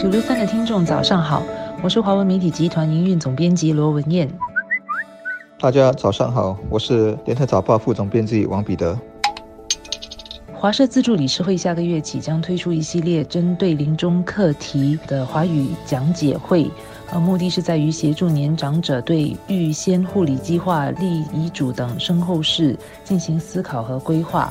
九六三的听众早上好，我是华文媒体集团营运总编辑罗文燕。大家早上好，我是联合早报副总编辑王彼得。华社自助理事会下个月起将推出一系列针对临终课题的华语讲解会，呃，目的是在于协助年长者对预先护理计划、立遗嘱等身后事进行思考和规划。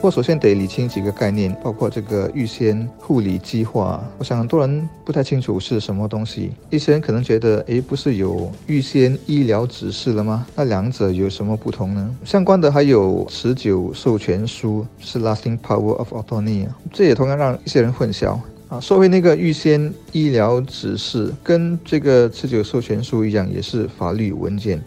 不过，首先得理清几个概念，包括这个预先护理计划。我想很多人不太清楚是什么东西。一些人可能觉得，诶，不是有预先医疗指示了吗？那两者有什么不同呢？相关的还有持久授权书，是 Lasting Power of Attorney，这也同样让一些人混淆啊。说回那个预先医疗指示，跟这个持久授权书一样，也是法律文件，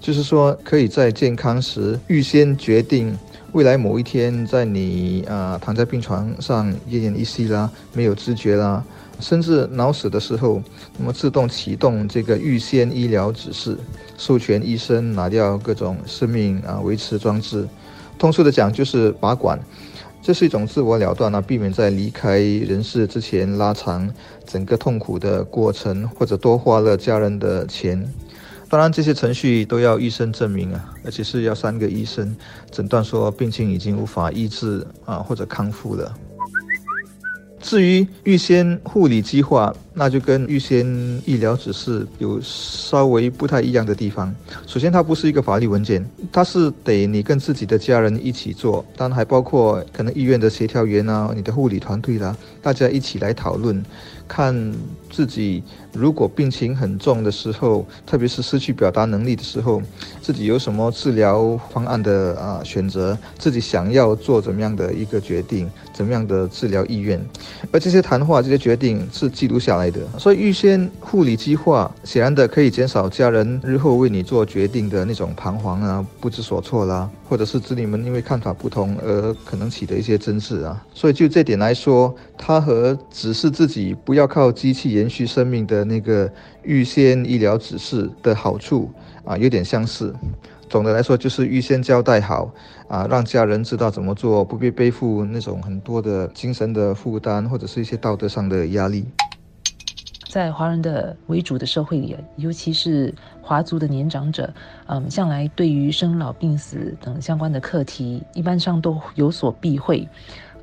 就是说可以在健康时预先决定。未来某一天，在你啊躺在病床上奄奄一息啦，没有知觉啦，甚至脑死的时候，那么自动启动这个预先医疗指示，授权医生拿掉各种生命啊维持装置。通俗的讲，就是拔管。这是一种自我了断啊，避免在离开人世之前拉长整个痛苦的过程，或者多花了家人的钱。当然，这些程序都要医生证明啊，而且是要三个医生诊断说病情已经无法医治啊，或者康复了。至于预先护理计划，那就跟预先医疗指示有稍微不太一样的地方。首先，它不是一个法律文件，它是得你跟自己的家人一起做，当然还包括可能医院的协调员啊，你的护理团队啦，大家一起来讨论，看自己如果病情很重的时候，特别是失去表达能力的时候，自己有什么治疗方案的啊选择，自己想要做怎么样的一个决定，怎么样的治疗意愿，而这些谈话、这些决定是记录下来。所以预先护理计划显然的可以减少家人日后为你做决定的那种彷徨啊、不知所措啦，或者是子女们因为看法不同而可能起的一些争执啊。所以就这点来说，它和指示自己不要靠机器延续生命的那个预先医疗指示的好处啊有点相似。总的来说，就是预先交代好啊，让家人知道怎么做，不必背负那种很多的精神的负担或者是一些道德上的压力。在华人的为主的社会里，尤其是华族的年长者，嗯，向来对于生老病死等相关的课题，一般上都有所避讳。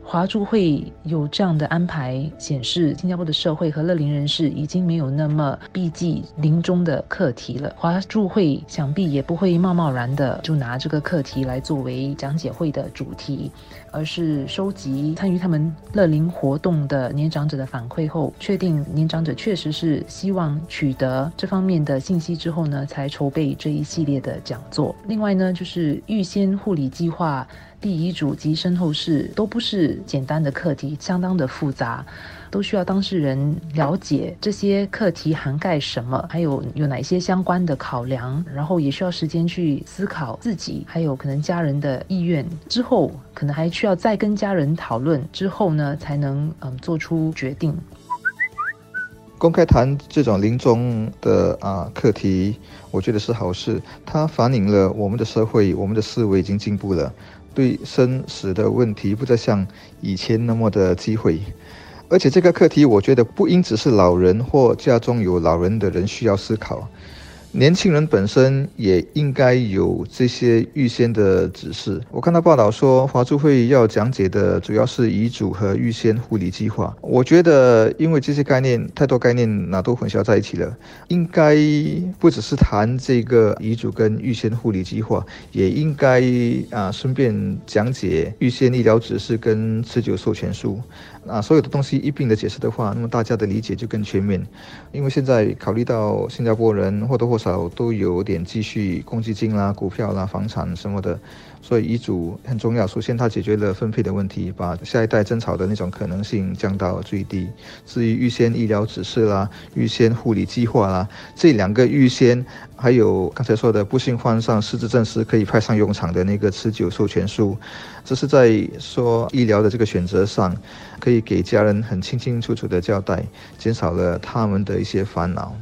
华住会有这样的安排，显示新加坡的社会和乐龄人士已经没有那么避忌临终的课题了。华住会想必也不会贸贸然的就拿这个课题来作为讲解会的主题，而是收集参与他们乐龄活动的年长者的反馈后，确定年长者确实是希望取得这方面的信息之后呢，才筹备这一系列的讲座。另外呢，就是预先护理计划。立遗嘱及身后事都不是简单的课题，相当的复杂，都需要当事人了解这些课题涵盖什么，还有有哪些相关的考量，然后也需要时间去思考自己还有可能家人的意愿，之后可能还需要再跟家人讨论，之后呢才能嗯做出决定。公开谈这种临终的啊课题，我觉得是好事，它反映了我们的社会，我们的思维已经进步了。对生死的问题不再像以前那么的忌讳，而且这个课题，我觉得不应只是老人或家中有老人的人需要思考。年轻人本身也应该有这些预先的指示。我看到报道说，华住会要讲解的主要是遗嘱和预先护理计划。我觉得，因为这些概念太多概念，哪都混淆在一起了。应该不只是谈这个遗嘱跟预先护理计划，也应该啊顺便讲解预先医疗指示跟持久授权书。啊，所有的东西一并的解释的话，那么大家的理解就更全面。因为现在考虑到新加坡人或多或少少都有点积蓄、公积金啦、股票啦、房产什么的，所以遗嘱很重要。首先，它解决了分配的问题，把下一代争吵的那种可能性降到最低。至于预先医疗指示啦、预先护理计划啦，这两个预先，还有刚才说的不幸患上失智症时可以派上用场的那个持久授权书，这是在说医疗的这个选择上。可以给家人很清清楚楚的交代，减少了他们的一些烦恼。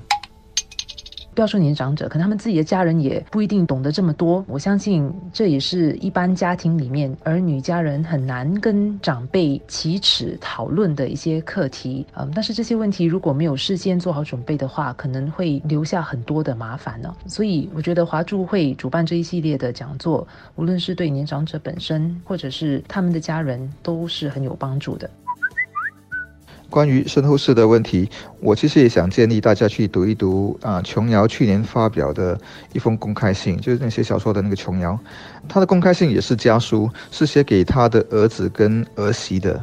不要说年长者，可能他们自己的家人也不一定懂得这么多。我相信这也是一般家庭里面儿女家人很难跟长辈启齿讨论的一些课题。嗯，但是这些问题如果没有事先做好准备的话，可能会留下很多的麻烦呢。所以我觉得华助会主办这一系列的讲座，无论是对年长者本身，或者是他们的家人，都是很有帮助的。关于身后事的问题，我其实也想建议大家去读一读啊，琼瑶去年发表的一封公开信，就是那写小说的那个琼瑶，他的公开信也是家书，是写给他的儿子跟儿媳的，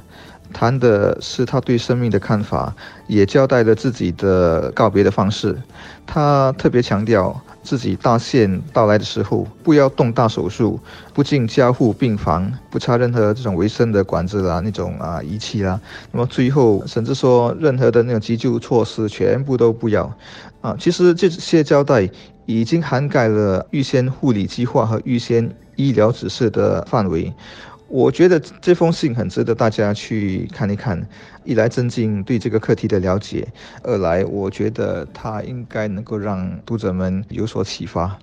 谈的是他对生命的看法，也交代了自己的告别的方式，他特别强调。自己大限到来的时候，不要动大手术，不进加护病房，不插任何这种维生的管子啦，那种啊仪器啦。那么最后，甚至说任何的那种急救措施，全部都不要。啊，其实这些交代已经涵盖了预先护理计划和预先医疗指示的范围。我觉得这封信很值得大家去看一看，一来增进对这个课题的了解，二来我觉得它应该能够让读者们有所启发。